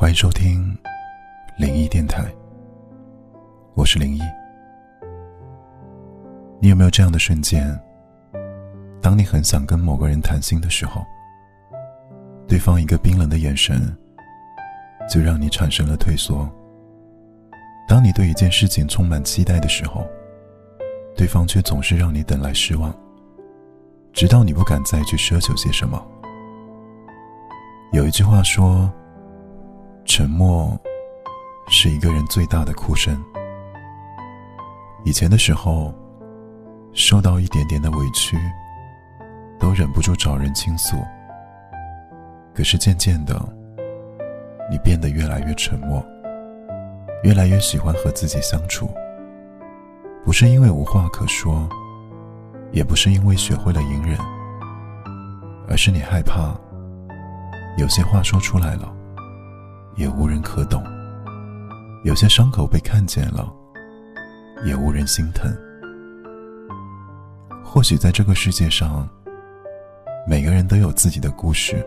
欢迎收听灵异电台，我是灵异。你有没有这样的瞬间？当你很想跟某个人谈心的时候，对方一个冰冷的眼神，就让你产生了退缩。当你对一件事情充满期待的时候，对方却总是让你等来失望，直到你不敢再去奢求些什么。有一句话说：“沉默是一个人最大的哭声。”以前的时候，受到一点点的委屈，都忍不住找人倾诉。可是渐渐的，你变得越来越沉默，越来越喜欢和自己相处。不是因为无话可说，也不是因为学会了隐忍，而是你害怕，有些话说出来了，也无人可懂；有些伤口被看见了，也无人心疼。或许在这个世界上，每个人都有自己的故事。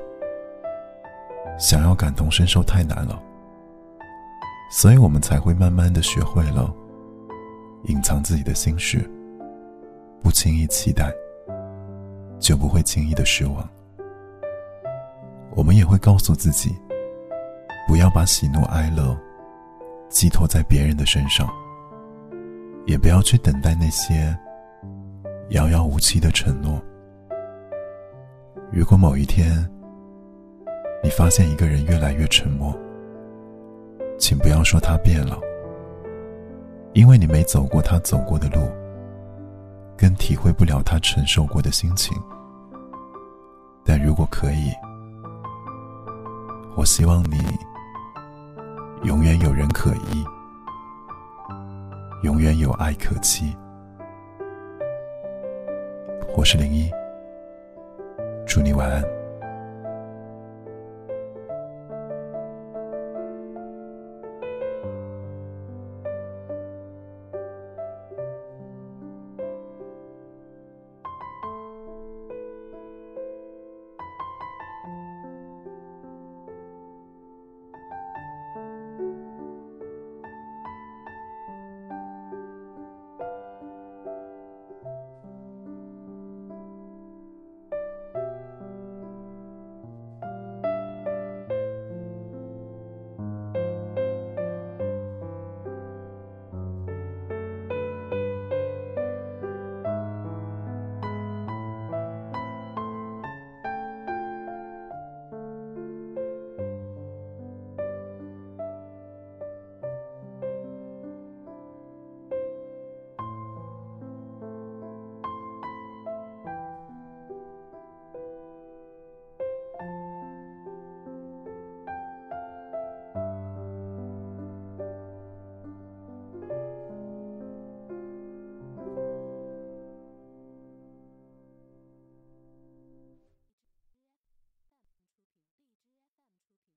想要感同身受太难了，所以我们才会慢慢的学会了隐藏自己的心事，不轻易期待，就不会轻易的失望。我们也会告诉自己，不要把喜怒哀乐寄托在别人的身上，也不要去等待那些遥遥无期的承诺。如果某一天，你发现一个人越来越沉默，请不要说他变了，因为你没走过他走过的路，更体会不了他承受过的心情。但如果可以，我希望你永远有人可依，永远有爱可期。我是零一，祝你晚安。